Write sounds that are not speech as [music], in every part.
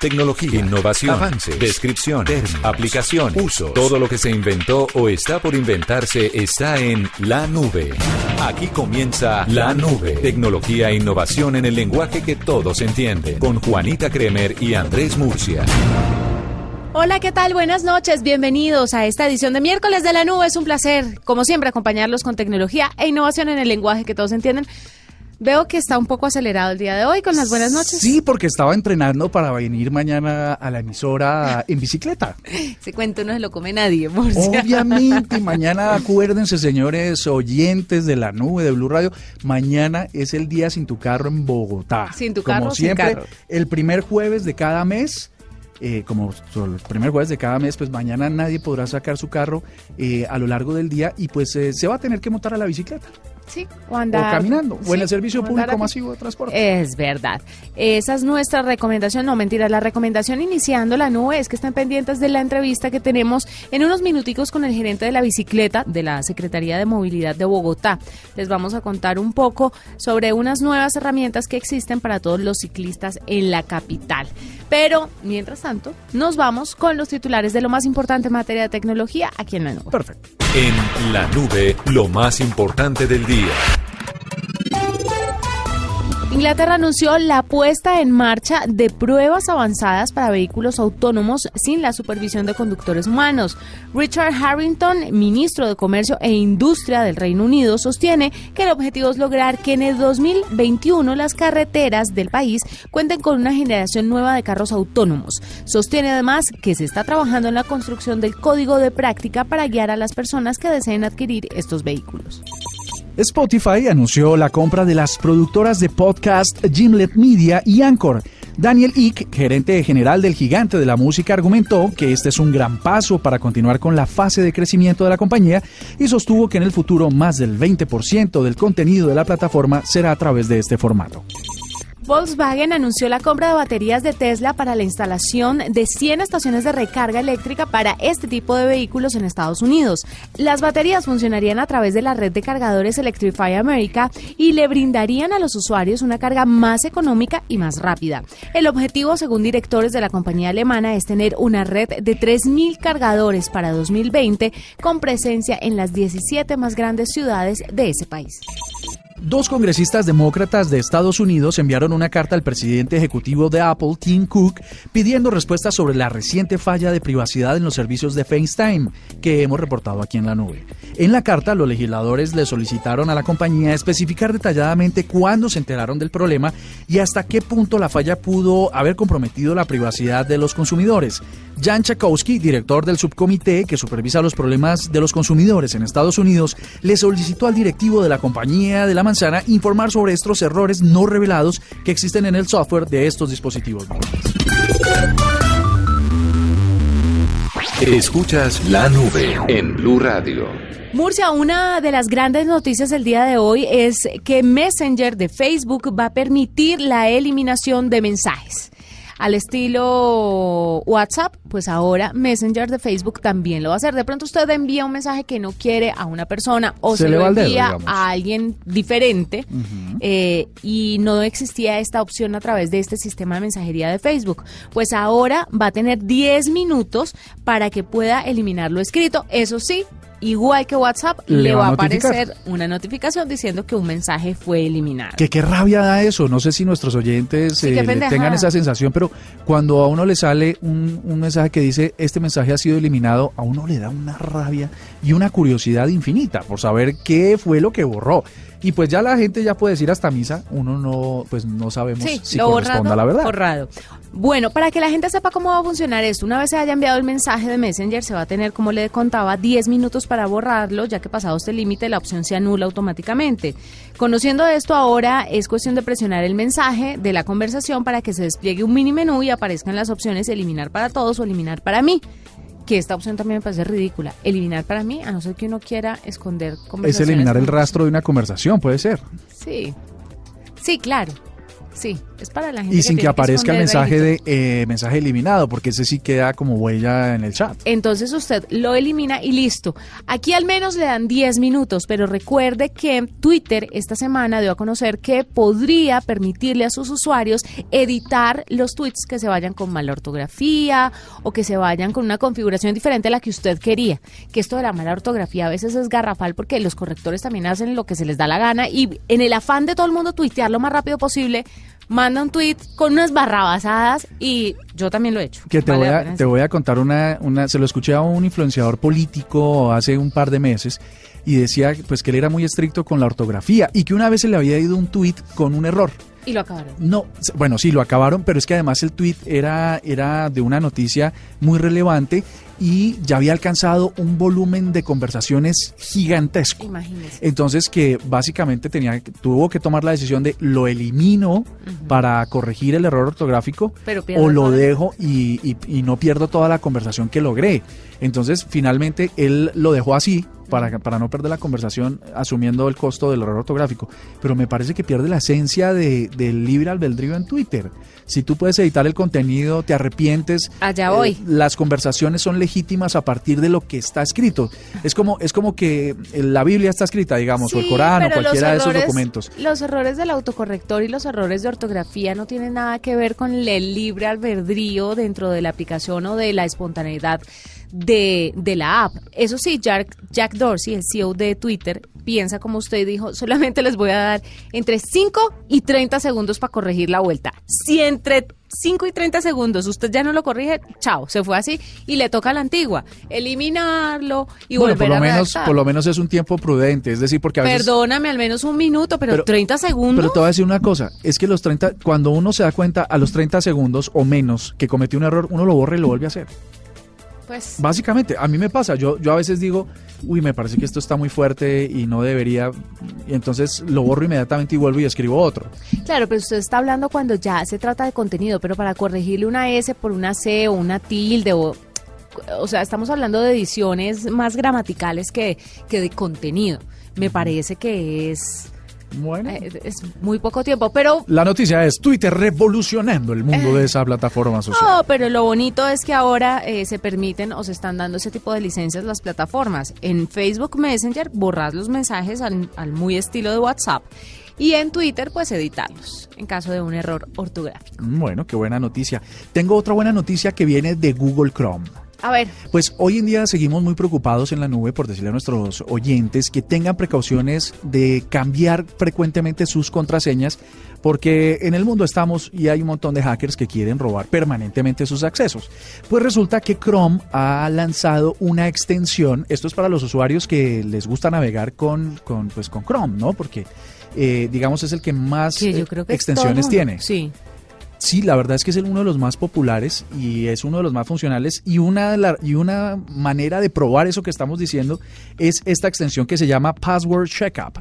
Tecnología, innovación, avance, descripción, aplicación, uso. Todo lo que se inventó o está por inventarse está en la nube. Aquí comienza La Nube. Tecnología e innovación en el lenguaje que todos entienden. Con Juanita Kremer y Andrés Murcia. Hola, ¿qué tal? Buenas noches. Bienvenidos a esta edición de miércoles de la nube. Es un placer, como siempre, acompañarlos con tecnología e innovación en el lenguaje que todos entienden. Veo que está un poco acelerado el día de hoy con las buenas noches. Sí, porque estaba entrenando para venir mañana a la emisora en bicicleta. [laughs] Ese cuento no se lo come nadie, Obviamente, [laughs] mañana acuérdense, señores oyentes de la nube de Blue Radio, mañana es el día sin tu carro en Bogotá. Sin tu carro, Como siempre, sin carro. el primer jueves de cada mes eh, como el primer jueves de cada mes, pues mañana nadie podrá sacar su carro eh, a lo largo del día y pues eh, se va a tener que montar a la bicicleta. Sí, o andar. O caminando, o en el servicio público masivo de transporte. Es verdad. Esa es nuestra recomendación. No, mentira. La recomendación iniciando la nube es que estén pendientes de la entrevista que tenemos en unos minuticos con el gerente de la bicicleta de la Secretaría de Movilidad de Bogotá. Les vamos a contar un poco sobre unas nuevas herramientas que existen para todos los ciclistas en la capital. Pero, mientras tanto, nos vamos con los titulares de lo más importante en materia de tecnología aquí en la nube. Perfecto. En la nube, lo más importante del día. Inglaterra anunció la puesta en marcha de pruebas avanzadas para vehículos autónomos sin la supervisión de conductores humanos. Richard Harrington, ministro de Comercio e Industria del Reino Unido, sostiene que el objetivo es lograr que en el 2021 las carreteras del país cuenten con una generación nueva de carros autónomos. Sostiene además que se está trabajando en la construcción del código de práctica para guiar a las personas que deseen adquirir estos vehículos. Spotify anunció la compra de las productoras de podcast Gimlet Media y Anchor. Daniel Ick, gerente general del gigante de la música, argumentó que este es un gran paso para continuar con la fase de crecimiento de la compañía y sostuvo que en el futuro más del 20% del contenido de la plataforma será a través de este formato. Volkswagen anunció la compra de baterías de Tesla para la instalación de 100 estaciones de recarga eléctrica para este tipo de vehículos en Estados Unidos. Las baterías funcionarían a través de la red de cargadores Electrify America y le brindarían a los usuarios una carga más económica y más rápida. El objetivo, según directores de la compañía alemana, es tener una red de 3.000 cargadores para 2020 con presencia en las 17 más grandes ciudades de ese país. Dos congresistas demócratas de Estados Unidos enviaron una carta al presidente ejecutivo de Apple, Tim Cook, pidiendo respuestas sobre la reciente falla de privacidad en los servicios de FaceTime que hemos reportado aquí en la nube. En la carta, los legisladores le solicitaron a la compañía especificar detalladamente cuándo se enteraron del problema y hasta qué punto la falla pudo haber comprometido la privacidad de los consumidores. Jan Chakowski, director del subcomité que supervisa los problemas de los consumidores en Estados Unidos, le solicitó al directivo de la compañía de la manzana informar sobre estos errores no revelados que existen en el software de estos dispositivos móviles. Escuchas la nube en Blue Radio. Murcia, una de las grandes noticias del día de hoy es que Messenger de Facebook va a permitir la eliminación de mensajes. Al estilo WhatsApp, pues ahora Messenger de Facebook también lo va a hacer. De pronto usted envía un mensaje que no quiere a una persona o Se lo dedo, envía a alguien diferente eh, y no existía esta opción a través de este sistema de mensajería de Facebook. Pues ahora va a tener 10 minutos para que pueda eliminar lo escrito. Eso sí, igual que WhatsApp, le, Le va a aparecer una notificación diciendo que un mensaje fue eliminado. Que qué rabia da eso. No sé si nuestros oyentes Sí, eh, tengan esa sensación, pero cuando a uno le sale un, un mensaje que dice este mensaje ha sido eliminado, a uno le da una rabia y una curiosidad infinita por saber qué fue lo que borró. Y pues ya la gente ya puede decir hasta misa, uno no, pues no sabemos Sí, si corresponde a la verdad. borrado. Bueno, para que la gente sepa cómo va a funcionar esto, una vez se haya enviado el mensaje de Messenger, se va a tener, como le contaba, 10 minutos para borrarlo, ya que pasado este límite la opción se anula automáticamente. Conociendo esto, ahora es cuestión de presionar el mensaje de la conversación para que se despliegue un mini menú y aparezcan las opciones eliminar para todos o eliminar para mí. Que esta opción también me parece ridícula. Eliminar para mí, a no ser que uno quiera esconder Es eliminar el rastro de una conversación, puede ser. Sí. Sí, claro. Sí. Es para la gente Y sin que, aparezca el mensaje de eh, mensaje eliminado, porque ese sí queda como huella en el chat. Entonces usted lo elimina y listo. Aquí al menos le dan 10 minutos, pero recuerde que Twitter esta semana dio a conocer que podría permitirle a sus usuarios editar los tweets que se vayan con mala ortografía o que se vayan con una configuración diferente a la que usted quería. Que esto de la mala ortografía a veces es garrafal porque los correctores también hacen lo que se les da la gana y en el afán de todo el mundo tuitear lo más rápido posible, manda un tweet con unas barrabasadas y yo también lo he hecho. Que te, Vale voy a, te voy a contar una, una, se lo escuché a un influenciador político hace un par de meses y decía pues que él era muy estricto con la ortografía y que una vez se le había ido un tuit con un error. Y lo acabaron. No, bueno, sí, lo acabaron, pero es que además el tuit era, era de una noticia muy relevante y ya había alcanzado un volumen de conversaciones gigantesco. Imagínese. Entonces que básicamente tenía, tuvo que tomar la decisión de lo elimino para corregir el error ortográfico Pero o lo dejo y, y- y no pierdo toda la conversación que logré. Entonces finalmente él lo dejó así para, para no perder la conversación asumiendo el costo del error ortográfico. Pero me parece que pierde la esencia de- del libre albedrío en Twitter. Si tú puedes editar el contenido, te arrepientes. Allá eh, voy. las conversaciones son legítimas a partir de lo que está escrito. Es como, es como que la Biblia está escrita, digamos, o el Corán o cualquiera de esos documentos. Los errores del autocorrector y los errores de ortografía no tienen nada que ver con el libre albedrío dentro de la aplicación o de la espontaneidad de, de la app. Eso sí, Jack, Jack Dorsey, el CEO de Twitter, piensa como usted dijo, [laughs] solamente les voy a dar entre 5 y 30 segundos para corregir la vuelta. Si entre 5 y 30 segundos usted ya no lo corrige, chao, se fue así y le toca a la antigua, eliminarlo y bueno, volver por lo a menos, redactar. por lo menos es un tiempo prudente, es decir, porque a veces Perdóname, al menos un minuto, pero, Pero- 30 segundos. Pero te voy a decir una cosa, es que los 30, cuando uno se da cuenta a los 30 segundos o menos que cometió un error, uno lo borra y lo vuelve a hacer. Pues Básicamente, a mí me pasa, yo, yo a veces digo, uy, me parece que esto está muy fuerte y no debería, y entonces lo borro inmediatamente y vuelvo y escribo otro. claro, pero usted está hablando cuando ya se trata de contenido, pero para corregirle una S por una C o una tilde o o sea, estamos hablando de ediciones más gramaticales que, que de contenido. Me parece que es, Bueno. eh, es muy poco tiempo, pero La noticia es Twitter revolucionando el mundo de esa plataforma social. No, pero lo bonito es que ahora eh, se permiten o se están dando ese tipo de licencias las plataformas. En Facebook Messenger borras los mensajes al, al muy estilo de WhatsApp y en Twitter pues editarlos en caso de un error ortográfico. Bueno, qué buena noticia. Tengo otra buena noticia que viene de Google Chrome. A ver, Pues hoy en día seguimos muy preocupados en la nube por decirle a nuestros oyentes que tengan precauciones de cambiar frecuentemente sus contraseñas porque en el mundo estamos y hay un montón de hackers que quieren robar permanentemente sus accesos. Pues resulta que Chrome ha lanzado una extensión, esto es para los usuarios que les gusta navegar con, con, pues, con Chrome, ¿no? Porque eh, digamos es el que más que eh, yo creo que el extensiones tiene. Sí. Sí, la verdad es que es uno de los más populares y es uno de los más funcionales y una, y una manera de probar eso que estamos diciendo es esta extensión que se llama Password Checkup.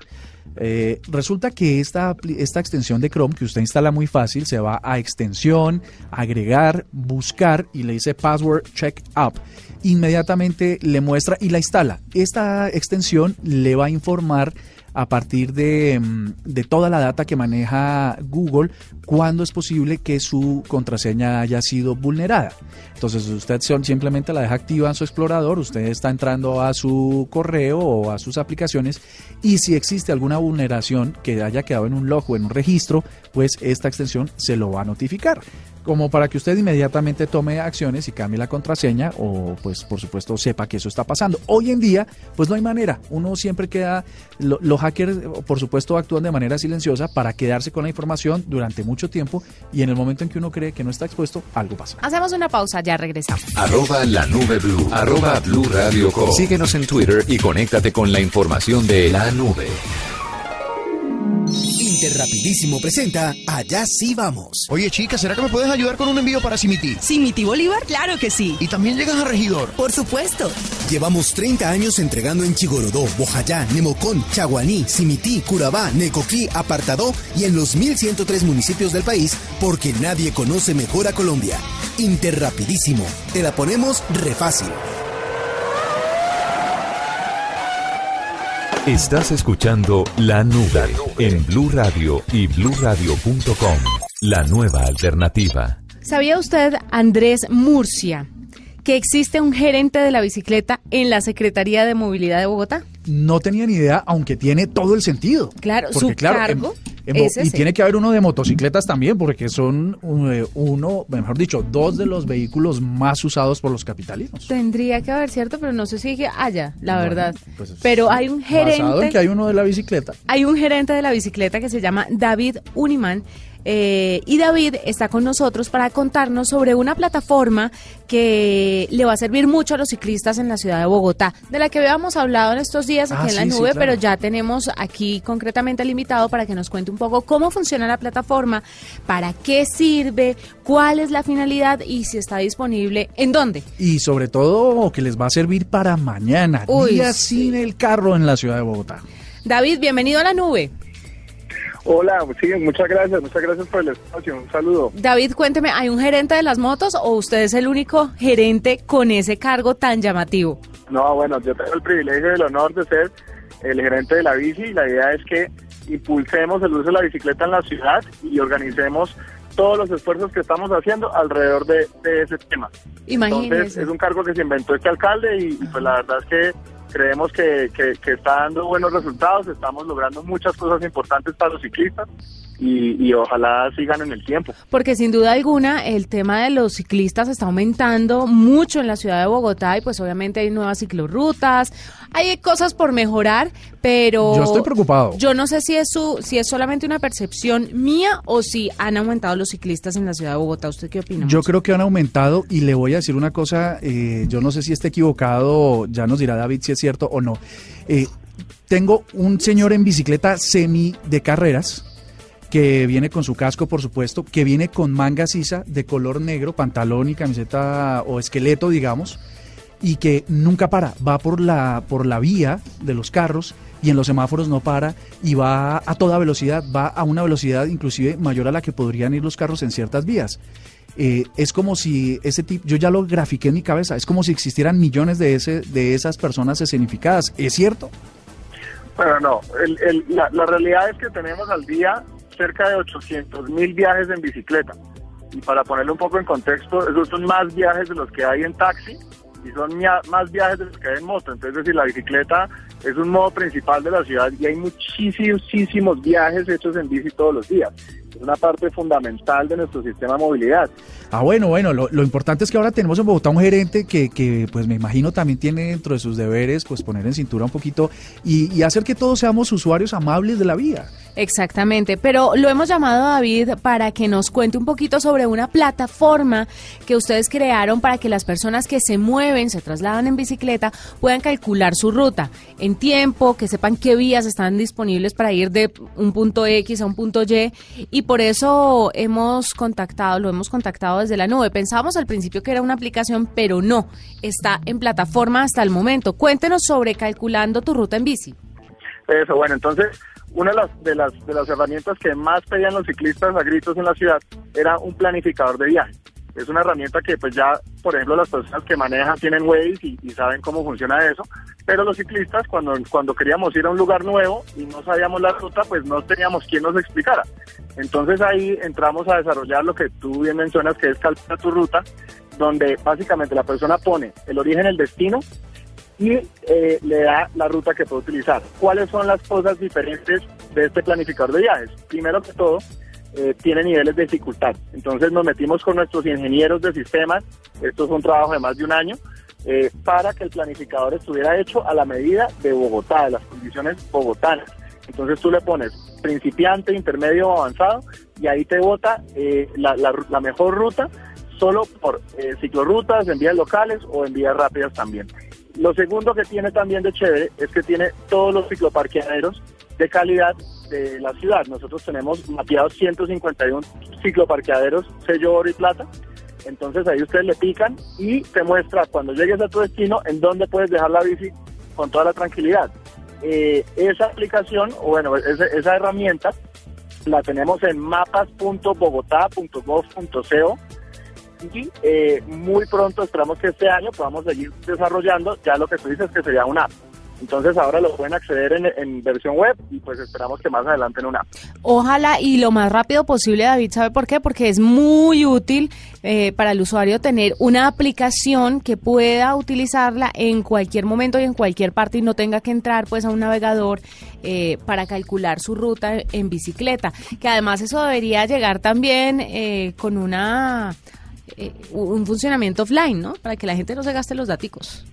Eh, resulta que esta, esta extensión de Chrome que usted instala muy fácil se va a extensión, agregar, buscar y le dice Password Checkup. Inmediatamente le muestra y la instala. Esta extensión le va a informar a partir de, mm, de toda la data que maneja Google cuándo es posible que su contraseña haya sido vulnerada. Entonces usted simplemente la deja activa en su explorador, usted está entrando a su correo o a sus aplicaciones y si existe alguna vulneración que haya quedado en un log o en un registro, pues esta extensión se lo va a notificar como para que usted inmediatamente tome acciones y cambie la contraseña o pues por supuesto sepa que eso está pasando. Hoy en día pues no hay manera, uno siempre queda, lo- los hackers por supuesto actúan de manera silenciosa para quedarse con la información durante mucho tiempo y en el momento en que uno cree que no está expuesto, algo pasa. Hacemos una pausa, ya regresamos. Arroba la nube blue. Arroba blue radio com. Síguenos en Twitter y conéctate con la información de la nube. Interrapidísimo presenta Allá sí vamos. Oye, chica, ¿será que me puedes ayudar con un envío para Simití? Simití Bolívar, claro que sí. Y también llegas a Regidor. Por supuesto. Llevamos 30 años entregando en Chigorodó, Bojayá, Nemocón, Chaguaní, Simití, Curabá, Necoclí, Apartadó y en los 1103 municipios del país porque nadie conoce mejor a Colombia. Interrapidísimo. Te la ponemos re fácil. Estás escuchando La Nube en Blue Radio y bluradio.com. La nueva alternativa. ¿Sabía usted, Andrés Murcia, que existe un gerente de la bicicleta en la Secretaría de Movilidad de Bogotá? No tenía ni idea, aunque tiene todo el sentido. Claro, Porque, su claro, cargo en- en Bo- es y ese. tiene que haber uno de motocicletas también, porque son eh, uno, mejor dicho, dos de los vehículos más usados por los capitalinos. Tendría que haber, ¿cierto? Pero no sé si haya, la Bueno, verdad. pues, Pero hay un Basado en gerente, que hay uno de la bicicleta. hay un gerente de la bicicleta que se llama David Uniman. Eh, y David está con nosotros para contarnos sobre una plataforma que le va a servir mucho a los ciclistas en la ciudad de Bogotá, de la que habíamos hablado en estos días aquí Ah, en la sí, sí, nube, claro. pero ya tenemos aquí concretamente al invitado para que nos cuente un poco cómo funciona la plataforma, para qué sirve, cuál es la finalidad y si está disponible, en dónde. Y sobre todo que les va a servir para mañana, Uy, día sí. sin el carro en la ciudad de Bogotá. David, bienvenido a la nube. Hola, sí, muchas gracias, muchas gracias por el espacio, un saludo. David, cuénteme, ¿hay un gerente de las motos o usted es el único gerente con ese cargo tan llamativo? No, bueno, yo tengo el privilegio y el honor de ser el gerente de la bici y la idea es que impulsemos el uso de la bicicleta en la ciudad y organicemos todos los esfuerzos que estamos haciendo alrededor de, de ese tema. Entonces, Imagínese. es un cargo que se inventó este alcalde y, y, pues la verdad es que creemos que, que- está dando buenos resultados, estamos logrando muchas cosas importantes para los ciclistas y, y ojalá sigan en el tiempo. Porque sin duda alguna el tema de los ciclistas está aumentando mucho en la ciudad de Bogotá y pues obviamente hay nuevas ciclorrutas, hay cosas por mejorar, pero Yo estoy preocupado. Yo no sé si es su, si es solamente una percepción mía o si han aumentado los ciclistas en la ciudad de Bogotá. ¿Usted qué opina? Yo creo que han aumentado y le voy a decir una cosa, eh, yo no sé si esté equivocado, ya nos dirá David si es cierto o no. Eh, tengo un señor en bicicleta semi de carreras que viene con su casco, por supuesto, que viene con manga sisa de color negro, pantalón y camiseta o esqueleto, digamos, y que nunca para, va por la, por la vía de los carros y en los semáforos no para y va a toda velocidad, va a una velocidad inclusive mayor a la que podrían ir los carros en ciertas vías. Eh, es como si ese tipo, yo ya lo grafiqué en mi cabeza, es como si existieran millones de, ese, de esas personas escenificadas, ¿es cierto? Bueno, no, el- la, la realidad es que tenemos al día cerca de 800 mil viajes en bicicleta. Y para ponerlo un poco en contexto, esos son más viajes de los que hay en taxi y son más viajes de los que hay en moto. Entonces, es la bicicleta es un modo principal de la ciudad y hay muchísimos viajes hechos en bici todos los días. Es una parte fundamental de nuestro sistema de movilidad. Ah, bueno, bueno, lo, lo importante es que ahora tenemos en Bogotá un gerente que, que, pues me imagino también tiene dentro de sus deberes, pues poner en cintura un poquito y, y hacer que todos seamos usuarios amables de la vía. Exactamente, pero lo hemos llamado David para que nos cuente un poquito sobre una plataforma que ustedes crearon para que las personas que se mueven, se trasladan en bicicleta, puedan calcular su ruta en tiempo, que sepan qué vías están disponibles para ir de un punto X a un punto Y y por eso hemos contactado, lo hemos contactado desde la nube. Pensábamos al principio que era una aplicación, pero no, está en plataforma hasta el momento. Cuéntenos sobre calculando tu ruta en bici. Eso, bueno, entonces una de las, de las, de las herramientas que más pedían los ciclistas a gritos en la ciudad era un planificador de viaje. Es una herramienta que pues ya, por ejemplo, las personas que manejan tienen Waze y, y saben cómo funciona eso, pero los ciclistas cuando, cuando queríamos ir a un lugar nuevo y no sabíamos la ruta, pues no teníamos quien nos explicara. Entonces ahí entramos a desarrollar lo que tú bien mencionas, que es calcula tu ruta, donde básicamente la persona pone el origen, el destino y eh, le da la ruta que puede utilizar. ¿Cuáles son las cosas diferentes de este planificador de viajes? Primero que todo, eh, tiene niveles de dificultad. Entonces nos metimos con nuestros ingenieros de sistemas, esto es un trabajo de más de un año, eh, para que el planificador estuviera hecho a la medida de Bogotá, de las condiciones bogotanas. Entonces tú le pones principiante, intermedio avanzado y ahí te vota eh, la, la, la mejor ruta solo por eh, ciclorrutas, en vías locales o en vías rápidas también. Lo segundo que tiene también de chévere es que tiene todos los cicloparqueaderos de calidad de la ciudad. Nosotros tenemos mapeados 151 cicloparqueaderos, sello oro y plata. Entonces ahí ustedes le pican y te muestra cuando llegues a tu destino en dónde puedes dejar la bici con toda la tranquilidad. Eh, esa aplicación, o bueno, esa, esa herramienta la tenemos en mapas.bogotá.gov.co y eh, muy pronto esperamos que este año podamos seguir desarrollando ya lo que tú dices que sería una app. Entonces ahora lo pueden acceder en, versión web y pues esperamos que más adelante en una. Ojalá y lo más rápido posible, David, ¿sabe por qué? Porque es muy útil eh, para el usuario tener una aplicación que pueda utilizarla en cualquier momento y en cualquier parte y no tenga que entrar pues a un navegador eh, para calcular su ruta en bicicleta. Que además eso debería llegar también eh, con una un funcionamiento offline, ¿no? Para que la gente no se gaste los daticos.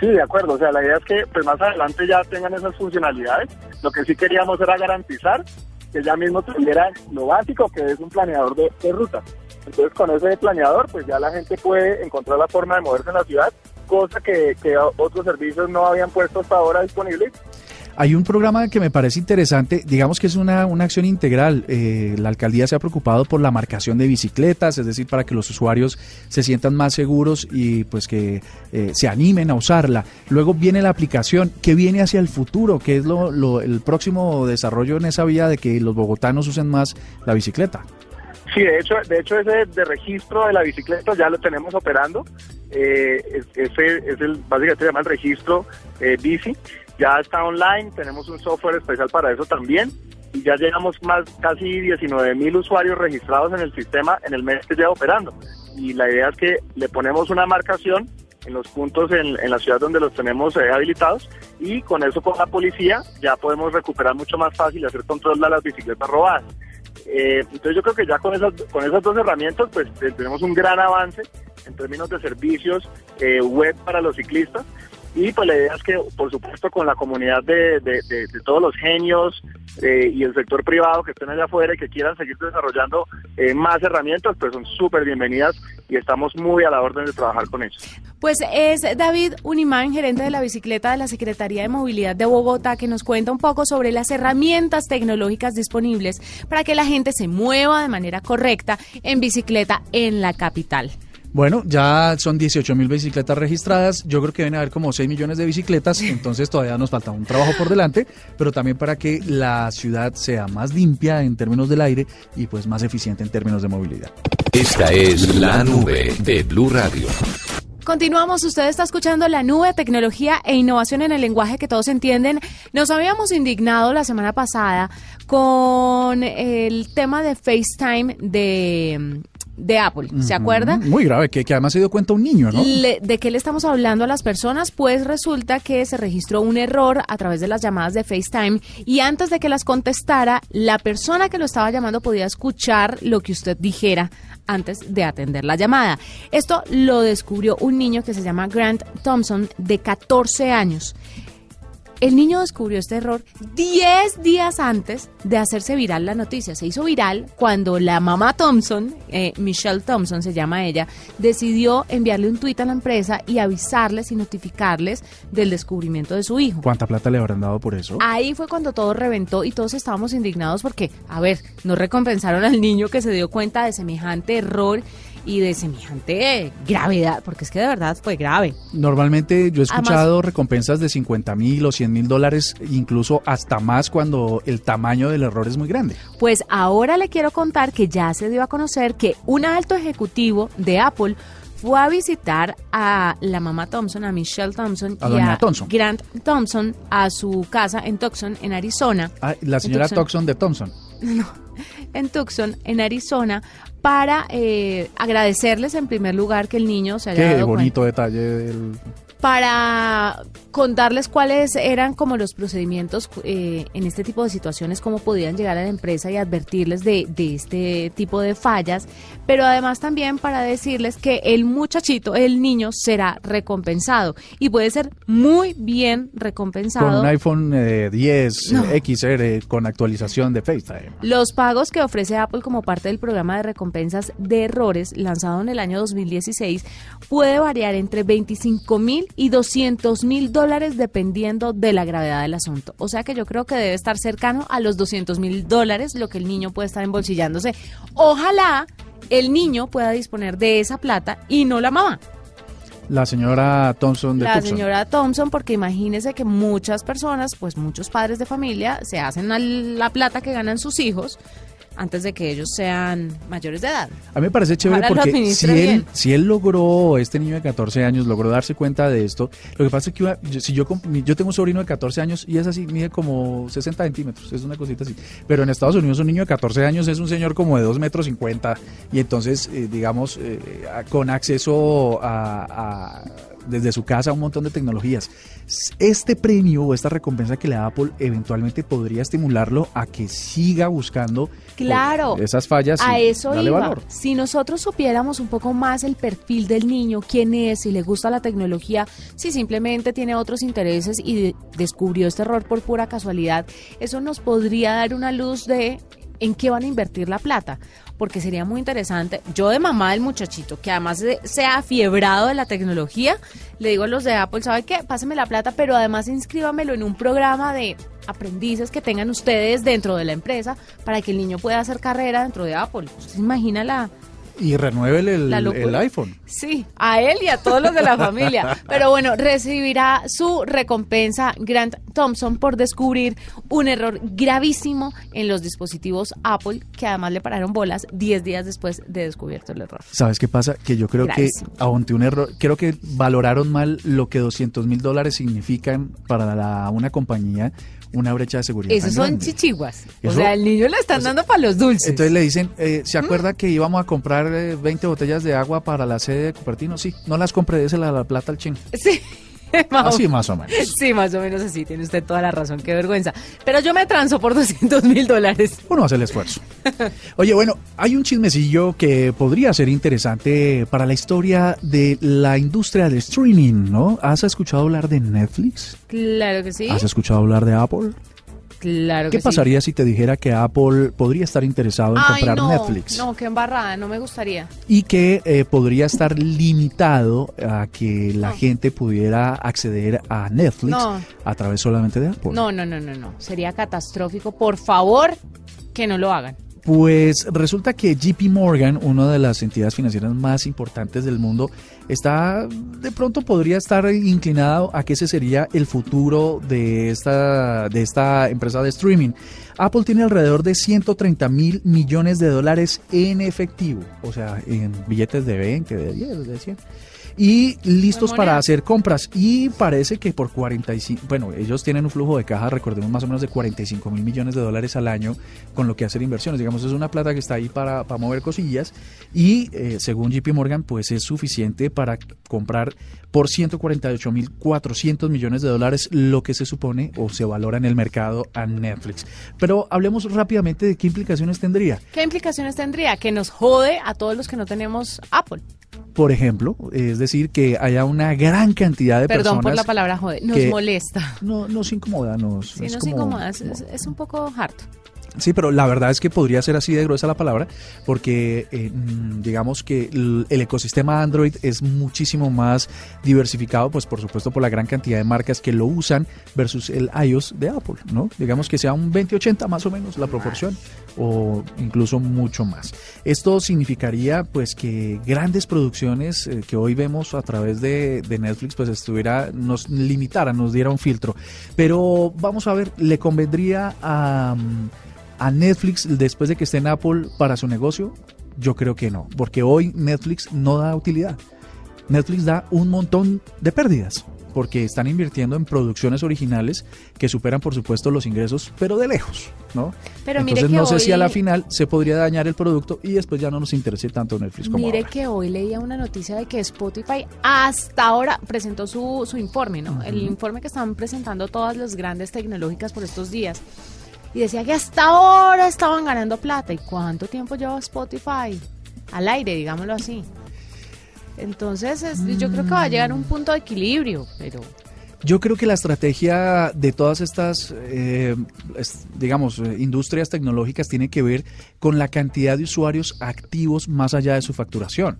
Sí, de acuerdo. O sea, la idea es que pues más adelante ya tengan esas funcionalidades. Lo que sí queríamos era garantizar que ya mismo tuvieran lo básico que es un planeador de, de ruta. Entonces con ese planeador pues ya la gente puede encontrar la forma de moverse en la ciudad, cosa que, que otros servicios no habían puesto hasta ahora disponibles hay un programa que me parece interesante, digamos que es una, una acción integral. Eh, la alcaldía se ha preocupado por la marcación de bicicletas, es decir, para que los usuarios se sientan más seguros y pues que eh, se animen a usarla. Luego viene la aplicación, que viene hacia el futuro, que es lo, lo, el próximo desarrollo en esa vía de que los bogotanos usen más la bicicleta. Sí, de hecho, de hecho ese de registro de la bicicleta ya lo tenemos operando. Eh, ese es el, básicamente se llama el registro eh, bici ya está online, tenemos un software especial para eso también y ya llegamos más casi 19 mil usuarios registrados en el sistema en el mes que lleva operando. Y la idea es que le ponemos una marcación en los puntos en, en la ciudad donde los tenemos eh, habilitados y con eso con la policía ya podemos recuperar mucho más fácil y hacer control de las bicicletas robadas. Eh, entonces yo creo que ya con esas, con esas dos herramientas pues eh, tenemos un gran avance en términos de servicios eh, web para los ciclistas y pues la idea es que, por supuesto, con la comunidad de, todos los genios eh, y el sector privado que estén allá afuera y que quieran seguir desarrollando eh, más herramientas, pues son súper bienvenidas y estamos muy a la orden de trabajar con ellos. Pues es David Unimán, gerente de la bicicleta de la Secretaría de Movilidad de Bogotá, que nos cuenta un poco sobre las herramientas tecnológicas disponibles para que la gente se mueva de manera correcta en bicicleta en la capital. Bueno, ya son 18 mil bicicletas registradas. Yo creo que deben haber como 6 millones de bicicletas, [laughs] entonces todavía nos falta un trabajo por delante, pero también para que la ciudad sea más limpia en términos del aire y pues más eficiente en términos de movilidad. Esta es la nube de Blue Radio. Continuamos, usted está escuchando la nube, tecnología e innovación en el lenguaje que todos entienden. Nos habíamos indignado la semana pasada con el tema de FaceTime de de Apple, ¿se acuerda? Muy grave, que, además se dio cuenta un niño, ¿no? ¿De qué le estamos hablando a las personas? Pues resulta que se registró un error a través de las llamadas de FaceTime y antes de que las contestara, la persona que lo estaba llamando podía escuchar lo que usted dijera antes de atender la llamada. Esto lo descubrió un niño que se llama Grant Thompson, de 14 años. El niño descubrió este error 10 días antes de hacerse viral la noticia. Se hizo viral cuando la mamá Thompson, eh, Michelle Thompson se llama ella, decidió enviarle un tuit a la empresa y avisarles y notificarles del descubrimiento de su hijo. ¿Cuánta plata le habrán dado por eso? Ahí fue cuando todo reventó y todos estábamos indignados porque, a ver, no recompensaron al niño que se dio cuenta de semejante error y de semejante gravedad, porque es que de verdad fue grave. Normalmente yo he escuchado recompensas de 50 mil o 100 mil dólares, incluso hasta más cuando el tamaño del error es muy grande. Pues ahora le quiero contar que ya se dio a conocer que un alto ejecutivo de Apple fue a visitar a la mamá Thompson, a Michelle Thompson y a Grant Thompson a su casa en Tucson, en Arizona. Ah, la señora Tucson de Thompson. [laughs] No, en Tucson, en Arizona, para eh, agradecerles en primer lugar que el niño se haya Qué bonito detalle del para contarles cuáles eran como los procedimientos eh, en este tipo de situaciones, cómo podían llegar a la empresa y advertirles de, de, este tipo de fallas, pero además también para decirles que el muchachito, el niño, será recompensado y puede ser muy bien recompensado. Con un iPhone 10 eh, XR con actualización de FaceTime. Los pagos que ofrece Apple como parte del programa de recompensas de errores lanzado en el año 2016 puede variar entre 25 mil y 200 mil dólares dependiendo de la gravedad del asunto. O sea que yo creo que debe estar cercano a los 200 mil dólares lo que el niño puede estar embolsillándose. Ojalá el niño pueda disponer de esa plata y no la mamá. La señora Thompson de La señora Thompson, porque imagínese que muchas personas, pues muchos padres de familia, se hacen la plata que ganan sus hijos antes de que ellos sean mayores de edad. A mí me parece chévere Ojalá porque si él, bien. si él logró, este niño de 14 años, logró darse cuenta de esto, lo que pasa es que yo- si yo, tengo un sobrino de 14 años y es así, mide como 60 centímetros, es una cosita así. Pero en Estados Unidos un niño de 14 años es un señor como de 2 metros 50 y entonces, eh, digamos, eh, con acceso a, a- desde su casa a un montón de tecnologías. Este premio o esta recompensa que le da Apple eventualmente podría estimularlo a que siga buscando Claro. eh, esas fallas A y eso darle iba. valor. Si nosotros supiéramos un poco más el perfil del niño, quién es, si le gusta la tecnología, si simplemente tiene otros intereses y de- descubrió este error por pura casualidad, eso nos podría dar una luz de en qué van a invertir la plata. Porque sería muy interesante. Yo de mamá del muchachito, que además de- sea fiebrado de la tecnología, le digo a los de Apple, ¿sabe qué? Páseme la plata, pero además inscríbamelo en un programa de aprendices que tengan ustedes dentro de la empresa para que el niño pueda hacer carrera dentro de Apple. ¿Usted se imagina la, Y renueve el, el iPhone. Sí, a él y a todos los de la familia. [laughs] Pero bueno, recibirá su recompensa Grant Thompson por descubrir un error gravísimo en los dispositivos Apple, que además le pararon bolas 10 días después de descubierto el error. ¿Sabes qué pasa? Que yo creo Gravísimo. que, ante un error, creo que valoraron mal lo que 200 mil dólares significan para la- una compañía una brecha de seguridad. Esos son grande. chichiguas. O Eso- sea, el niño le están dando para los dulces. Entonces le dicen, eh, ¿se ¿Mm? acuerda que íbamos a comprar eh, 20 botellas de agua para la sede de Cupertino? Sí, no las compré, désela la plata al chino. Sí. [laughs] más o- Así más o menos. Sí, más o menos así, tiene usted toda la razón, qué vergüenza. Pero yo me transo por [laughs] 200 mil dólares. Uno hace el esfuerzo. Oye, bueno, hay un chismecillo que podría ser interesante para la historia de la industria del streaming, ¿no? ¿Has escuchado hablar de Netflix? Claro que sí. ¿Has escuchado hablar de Apple? Claro ¿Qué que sí. pasaría si te dijera que Apple podría estar interesado en Ay, comprar no, Netflix? No, qué embarrada, no me gustaría. Y que eh, podría estar limitado a que la gente pudiera acceder a Netflix No. a través solamente de Apple. No, no, no, no, no. Sería catastrófico. Por favor, que no lo hagan. Pues resulta que JP Morgan, una de las entidades financieras más importantes del mundo, está de pronto podría estar inclinado a que ese sería el futuro de esta de esta empresa de streaming. Apple tiene alrededor de 130 mil millones de dólares en efectivo, o sea, en billetes de 20, de 10, de 100 y listos Memoria. para hacer compras. Y parece que por 45, bueno, ellos tienen un flujo de caja, recordemos, más o menos de 45 mil millones de dólares al año con lo que hacer inversiones. Digamos, es una plata que está ahí para, para mover cosillas y eh, según JP Morgan, pues es suficiente para comprar por 148 mil 400 millones de dólares lo que se supone o se valora en el mercado a Netflix. Pero hablemos rápidamente de qué implicaciones tendría. ¿Qué implicaciones tendría? Que nos jode a todos los que no tenemos Apple. Por ejemplo, es decir, que haya una gran cantidad de Perdón personas por la palabra jode. Nos que- molesta. No, nos incomoda, nos, Sí, es nos como- incomoda. Es, es- es un poco harto. Sí, pero la verdad es que podría ser así de gruesa la palabra, porque eh, mm, digamos que el, ecosistema Android es muchísimo más diversificado, pues por supuesto por la gran cantidad de marcas que lo usan versus el iOS de Apple, ¿no? Digamos que sea un 20-80 más o menos la proporción, o incluso mucho más. Esto significaría pues que grandes producciones eh, que hoy vemos a través de, Netflix pues estuviera, nos limitara, nos diera un filtro. Pero vamos a ver, ¿le convendría a, mm, a Netflix después de que esté en Apple para su negocio? Yo creo que no, porque hoy Netflix no da utilidad. Netflix da un montón de pérdidas porque están invirtiendo en producciones originales que superan por supuesto los ingresos, pero de lejos, ¿no? Pero mire Entonces no sé si a la final se podría dañar el producto y después ya no nos interese tanto Netflix como Mire ahora. que hoy leía una noticia de que Spotify hasta ahora presentó su, su informe, ¿no? El informe que están presentando todas las grandes tecnológicas por estos días. Y decía que hasta ahora estaban ganando plata. ¿Y cuánto tiempo lleva Spotify? Al aire, digámoslo así. Entonces, es- yo creo que va a llegar a un punto de equilibrio, pero Yo creo que la estrategia de todas estas, eh, digamos, eh, industrias tecnológicas tiene que ver con la cantidad de usuarios activos más allá de su facturación.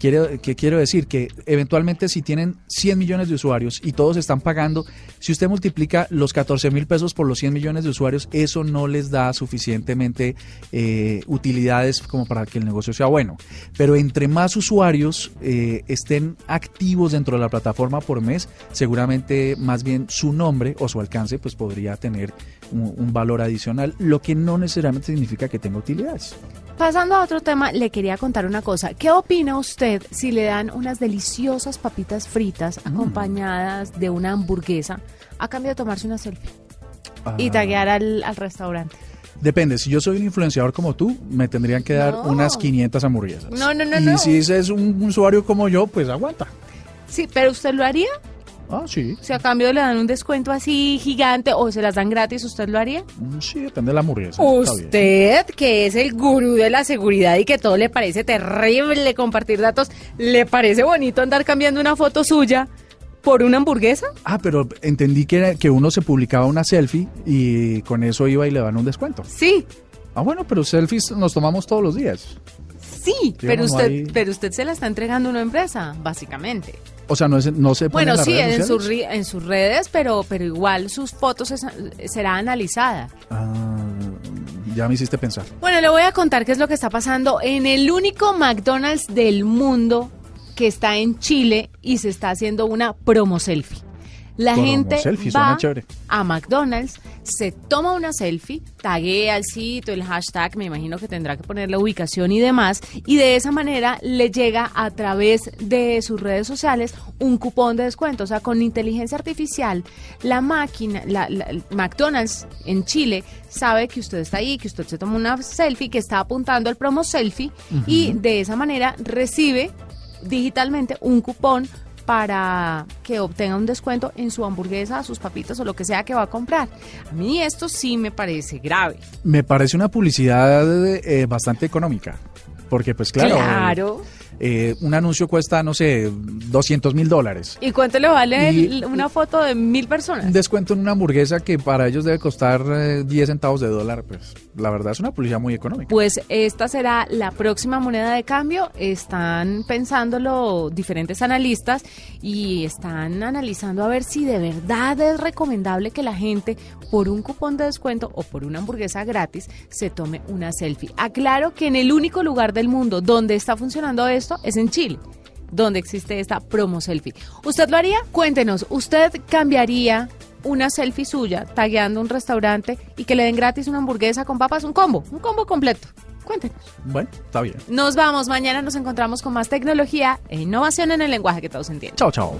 Quiero, que quiero decir que eventualmente si tienen 100 millones de usuarios y todos están pagando, si usted multiplica los 14 mil pesos por los 100 millones de usuarios, eso no les da suficientemente eh, utilidades como para que el negocio sea bueno. Pero entre más usuarios eh, estén activos dentro de la plataforma por mes, seguramente más bien su nombre o su alcance pues podría tener un, un valor adicional, lo que no necesariamente significa que tenga utilidades. Pasando a otro tema, le quería contar una cosa. ¿Qué opina usted si le dan unas deliciosas papitas fritas acompañadas de una hamburguesa a cambio de tomarse una selfie y Ah. taguear al, al restaurante? Depende, si yo soy un influenciador como tú, me tendrían que dar No. unas 500 hamburguesas. No, no, no, Y no. si es un usuario como yo, pues aguanta. Sí, pero ¿usted lo haría? Ah, sí. Si a cambio le dan un descuento así gigante o se las dan gratis, ¿usted lo haría? Mm, Sí, depende de la hamburguesa. Usted, que es el gurú de la seguridad y que todo le parece terrible compartir datos, ¿le parece bonito andar cambiando una foto suya por una hamburguesa? Ah, pero entendí que, era- que uno se publicaba una selfie y con eso iba y le dan un descuento. Sí, Ah, bueno, pero selfies nos tomamos todos los días. Sí, pero usted, pero usted se la está entregando a una empresa, básicamente. O sea, no, es, no se Bueno, sí, en sus, en sus redes, pero, pero igual sus fotos es- será analizada. Ah, ya me hiciste pensar. Bueno, le voy a contar qué es lo que está pasando en el único McDonald's del mundo que está en Chile y se está haciendo una promo selfie. La gente va a McDonald's, se toma una selfie, taguea el sitio, el hashtag, me imagino que tendrá que poner la ubicación y demás, y de esa manera le llega a través de sus redes sociales un cupón de descuento. O sea, con inteligencia artificial, la máquina, la, McDonald's en Chile sabe que usted está ahí, que usted se toma una selfie, que está apuntando al promo selfie, y de esa manera recibe digitalmente un cupón para que obtenga un descuento en su hamburguesa, sus papitas o lo que sea que va a comprar. A mí esto sí me parece grave. Me parece una publicidad eh, bastante económica. Porque, pues claro, Claro. eh, un anuncio cuesta, no sé, 200 mil dólares. ¿Y cuánto le vale Y- una foto de mil Un personas? descuento en una hamburguesa que para ellos debe costar eh, 10 centavos de dólar, pues la verdad es una publicidad muy económica. Pues esta será la próxima moneda de cambio. Están pensándolo diferentes analistas y están analizando a ver si de verdad es recomendable que la gente por un cupón de descuento o por una hamburguesa gratis se tome una selfie. Aclaro que en el único lugar del mundo donde está funcionando esto es en Chile donde existe esta promo selfie. ¿Usted lo haría? Cuéntenos, ¿usted cambiaría una selfie suya tagueando un restaurante y que le den gratis una hamburguesa con papas? Un combo, un combo completo. Cuéntenos. Bueno, está bien. Nos vamos, mañana nos encontramos con más tecnología e innovación en el lenguaje que todos entienden. Chao, chao.